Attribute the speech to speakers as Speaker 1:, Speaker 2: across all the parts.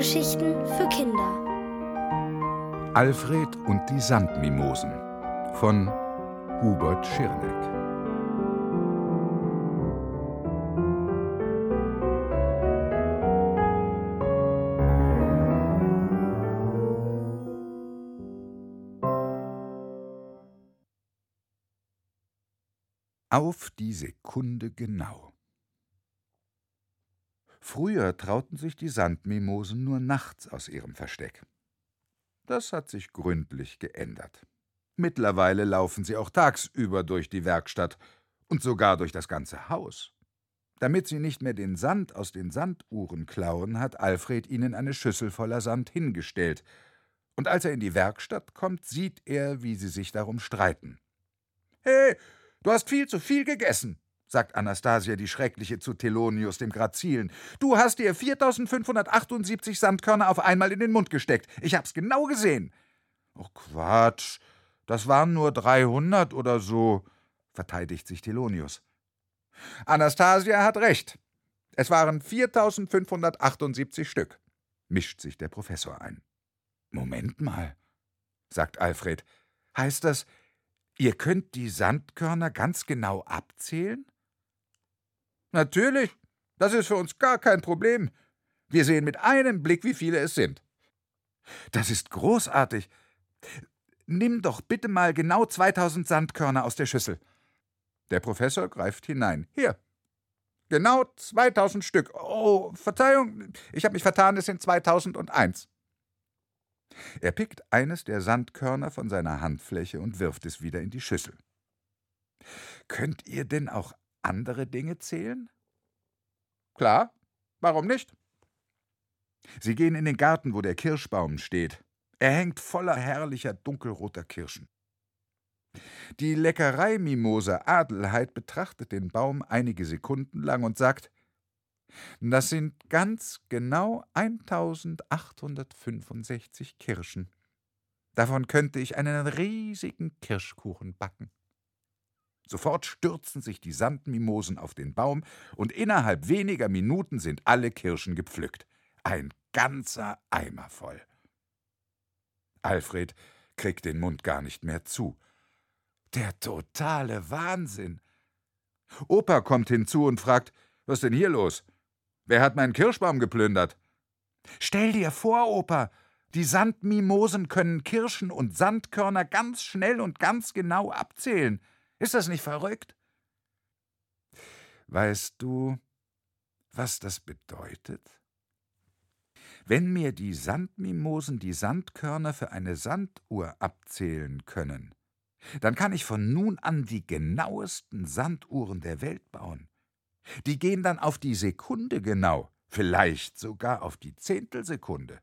Speaker 1: Hörgeschichten für Kinder.
Speaker 2: Alfred und die Sandmimosen von Hubert Schirneck. Auf die Sekunde genau. Früher trauten sich die Sandmimosen nur nachts aus ihrem Versteck. Das hat sich gründlich geändert. Mittlerweile laufen sie auch tagsüber durch die Werkstatt und sogar durch das ganze Haus. Damit sie nicht mehr den Sand aus den Sanduhren klauen, hat Alfred ihnen eine Schüssel voller Sand hingestellt, und als er in die Werkstatt kommt, sieht er, wie sie sich darum streiten. Hey, du hast viel zu viel gegessen, sagt Anastasia die Schreckliche zu Thelonius, dem Grazilen. Du hast dir 4578 Sandkörner auf einmal in den Mund gesteckt. Ich hab's genau gesehen. Oh Quatsch, das waren nur 300 oder so, verteidigt sich Thelonius. Anastasia hat recht. Es waren 4578 Stück, mischt sich der Professor ein. Moment mal, sagt Alfred. Heißt das, ihr könnt die Sandkörner ganz genau abzählen? Natürlich, das ist für uns gar kein Problem. Wir sehen mit einem Blick, wie viele es sind. Das ist großartig. Nimm doch bitte mal genau 2000 Sandkörner aus der Schüssel. Der Professor greift hinein. Hier. Genau 2000 Stück. Oh, Verzeihung, ich habe mich vertan, es sind 2001. Er pickt eines der Sandkörner von seiner Handfläche und wirft es wieder in die Schüssel. Könnt ihr denn auch andere Dinge zählen? Klar, warum nicht? Sie gehen in den Garten, wo der Kirschbaum steht. Er hängt voller herrlicher dunkelroter Kirschen. Die Leckereimimose Adelheid betrachtet den Baum einige Sekunden lang und sagt: Das sind ganz genau 1865 Kirschen. Davon könnte ich einen riesigen Kirschkuchen backen. Sofort stürzen sich die Sandmimosen auf den Baum, und innerhalb weniger Minuten sind alle Kirschen gepflückt. Ein ganzer Eimer voll. Alfred kriegt den Mund gar nicht mehr zu. Der totale Wahnsinn. Opa kommt hinzu und fragt, was denn hier los? Wer hat meinen Kirschbaum geplündert? Stell dir vor, Opa, die Sandmimosen können Kirschen und Sandkörner ganz schnell und ganz genau abzählen. Ist das nicht verrückt? Weißt du, was das bedeutet? Wenn mir die Sandmimosen die Sandkörner für eine Sanduhr abzählen können, dann kann ich von nun an die genauesten Sanduhren der Welt bauen. Die gehen dann auf die Sekunde genau, vielleicht sogar auf die Zehntelsekunde.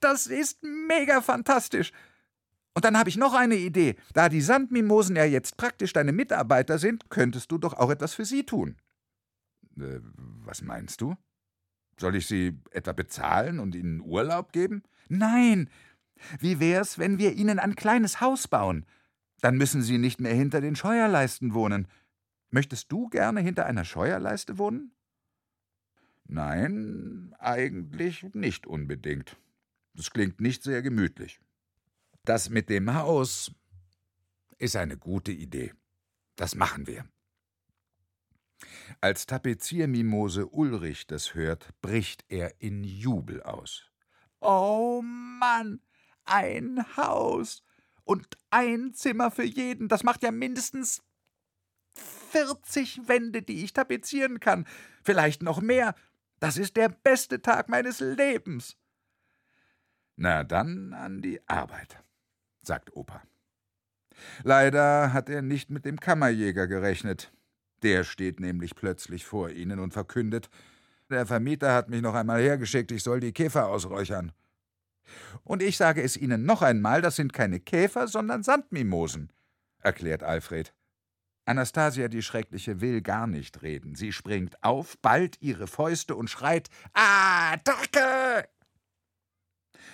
Speaker 2: Das ist mega fantastisch. Und dann habe ich noch eine Idee. Da die Sandmimosen ja jetzt praktisch deine Mitarbeiter sind, könntest du doch auch etwas für sie tun. Äh, was meinst du? Soll ich sie etwa bezahlen und ihnen Urlaub geben? Nein. Wie wär's, wenn wir ihnen ein kleines Haus bauen? Dann müssen sie nicht mehr hinter den Scheuerleisten wohnen. Möchtest du gerne hinter einer Scheuerleiste wohnen? Nein, eigentlich nicht unbedingt. Das klingt nicht sehr gemütlich. Das mit dem Haus ist eine gute Idee. Das machen wir. Als Tapeziermimose Ulrich das hört, bricht er in Jubel aus. Oh Mann, ein Haus und ein Zimmer für jeden, das macht ja mindestens 40 Wände, die ich tapezieren kann, vielleicht noch mehr. Das ist der beste Tag meines Lebens. Na dann an die Arbeit sagt Opa. Leider hat er nicht mit dem Kammerjäger gerechnet. Der steht nämlich plötzlich vor ihnen und verkündet, der Vermieter hat mich noch einmal hergeschickt, ich soll die Käfer ausräuchern. Und ich sage es Ihnen noch einmal, das sind keine Käfer, sondern Sandmimosen, erklärt Alfred. Anastasia die Schreckliche will gar nicht reden. Sie springt auf, ballt ihre Fäuste und schreit Attacke!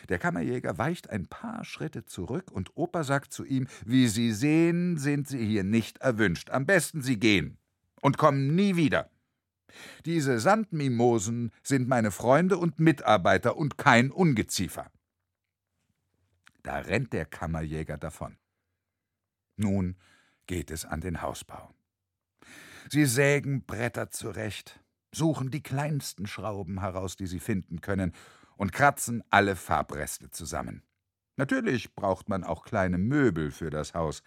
Speaker 2: Der Kammerjäger weicht ein paar Schritte zurück und Opa sagt zu ihm: Wie Sie sehen, sind Sie hier nicht erwünscht. Am besten Sie gehen und kommen nie wieder. Diese Sandmimosen sind meine Freunde und Mitarbeiter und kein Ungeziefer. Da rennt der Kammerjäger davon. Nun geht es an den Hausbau. Sie sägen Bretter zurecht, suchen die kleinsten Schrauben heraus, die sie finden können, und kratzen alle Farbreste zusammen. Natürlich braucht man auch kleine Möbel für das Haus,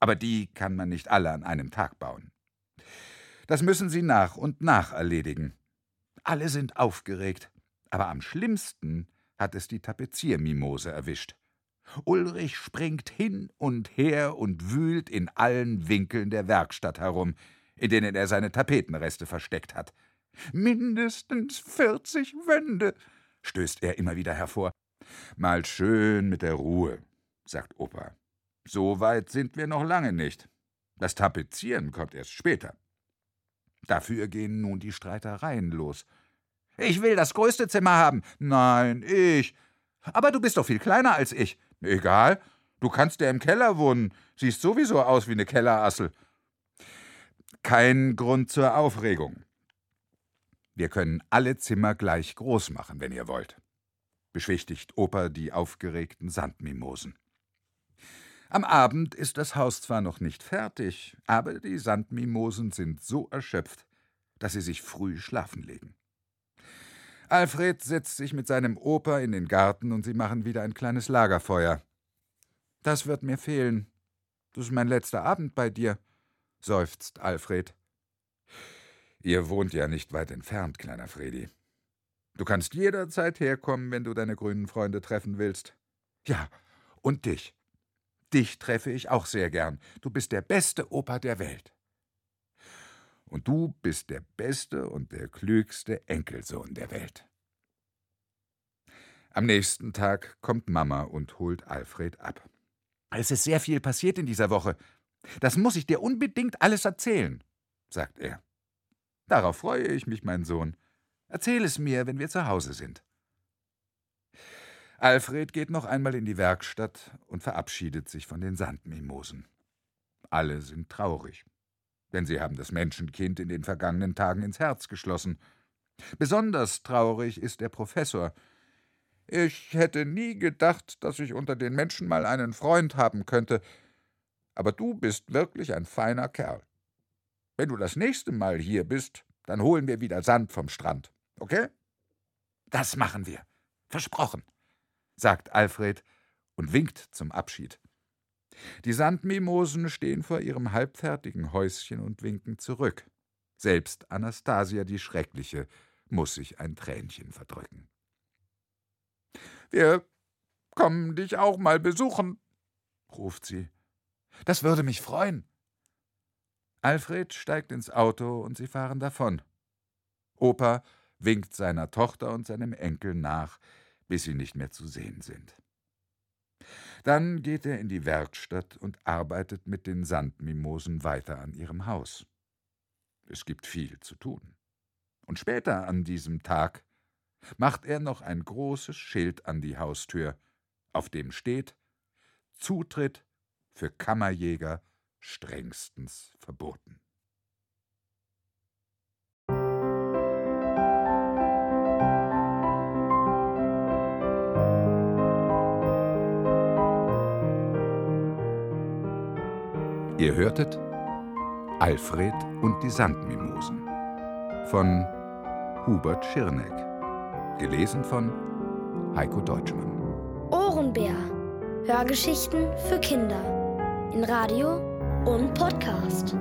Speaker 2: aber die kann man nicht alle an einem Tag bauen. Das müssen sie nach und nach erledigen. Alle sind aufgeregt, aber am schlimmsten hat es die Tapeziermimose erwischt. Ulrich springt hin und her und wühlt in allen Winkeln der Werkstatt herum, in denen er seine Tapetenreste versteckt hat. Mindestens vierzig Wände, stößt er immer wieder hervor. Mal schön mit der Ruhe, sagt Opa. So weit sind wir noch lange nicht. Das Tapezieren kommt erst später. Dafür gehen nun die Streitereien los. Ich will das größte Zimmer haben. Nein, ich. Aber du bist doch viel kleiner als ich. Egal. Du kannst ja im Keller wohnen. Siehst sowieso aus wie eine Kellerassel. Kein Grund zur Aufregung. Wir können alle Zimmer gleich groß machen, wenn ihr wollt, beschwichtigt Opa die aufgeregten Sandmimosen. Am Abend ist das Haus zwar noch nicht fertig, aber die Sandmimosen sind so erschöpft, dass sie sich früh schlafen legen. Alfred setzt sich mit seinem Opa in den Garten und sie machen wieder ein kleines Lagerfeuer. Das wird mir fehlen. Das ist mein letzter Abend bei dir, seufzt Alfred. Ihr wohnt ja nicht weit entfernt, kleiner Fredi. Du kannst jederzeit herkommen, wenn du deine grünen Freunde treffen willst. Ja, und dich. Dich treffe ich auch sehr gern. Du bist der beste Opa der Welt. Und du bist der beste und der klügste Enkelsohn der Welt. Am nächsten Tag kommt Mama und holt Alfred ab. Es ist sehr viel passiert in dieser Woche. Das muss ich dir unbedingt alles erzählen, sagt er. Darauf freue ich mich, mein Sohn. Erzähl es mir, wenn wir zu Hause sind. Alfred geht noch einmal in die Werkstatt und verabschiedet sich von den Sandmimosen. Alle sind traurig, denn sie haben das Menschenkind in den vergangenen Tagen ins Herz geschlossen. Besonders traurig ist der Professor. Ich hätte nie gedacht, dass ich unter den Menschen mal einen Freund haben könnte, aber du bist wirklich ein feiner Kerl. Wenn du das nächste Mal hier bist, dann holen wir wieder Sand vom Strand, okay? Das machen wir. Versprochen sagt Alfred und winkt zum Abschied. Die Sandmimosen stehen vor ihrem halbfertigen Häuschen und winken zurück. Selbst Anastasia die Schreckliche muss sich ein Tränchen verdrücken. Wir kommen dich auch mal besuchen, ruft sie. Das würde mich freuen. Alfred steigt ins Auto und sie fahren davon. Opa winkt seiner Tochter und seinem Enkel nach, bis sie nicht mehr zu sehen sind. Dann geht er in die Werkstatt und arbeitet mit den Sandmimosen weiter an ihrem Haus. Es gibt viel zu tun. Und später an diesem Tag macht er noch ein großes Schild an die Haustür, auf dem steht Zutritt für Kammerjäger strengstens verboten. Ihr hörtet Alfred und die Sandmimosen von Hubert Schirneck. Gelesen von Heiko Deutschmann.
Speaker 1: Ohrenbär. Hörgeschichten für Kinder. In Radio und Podcast.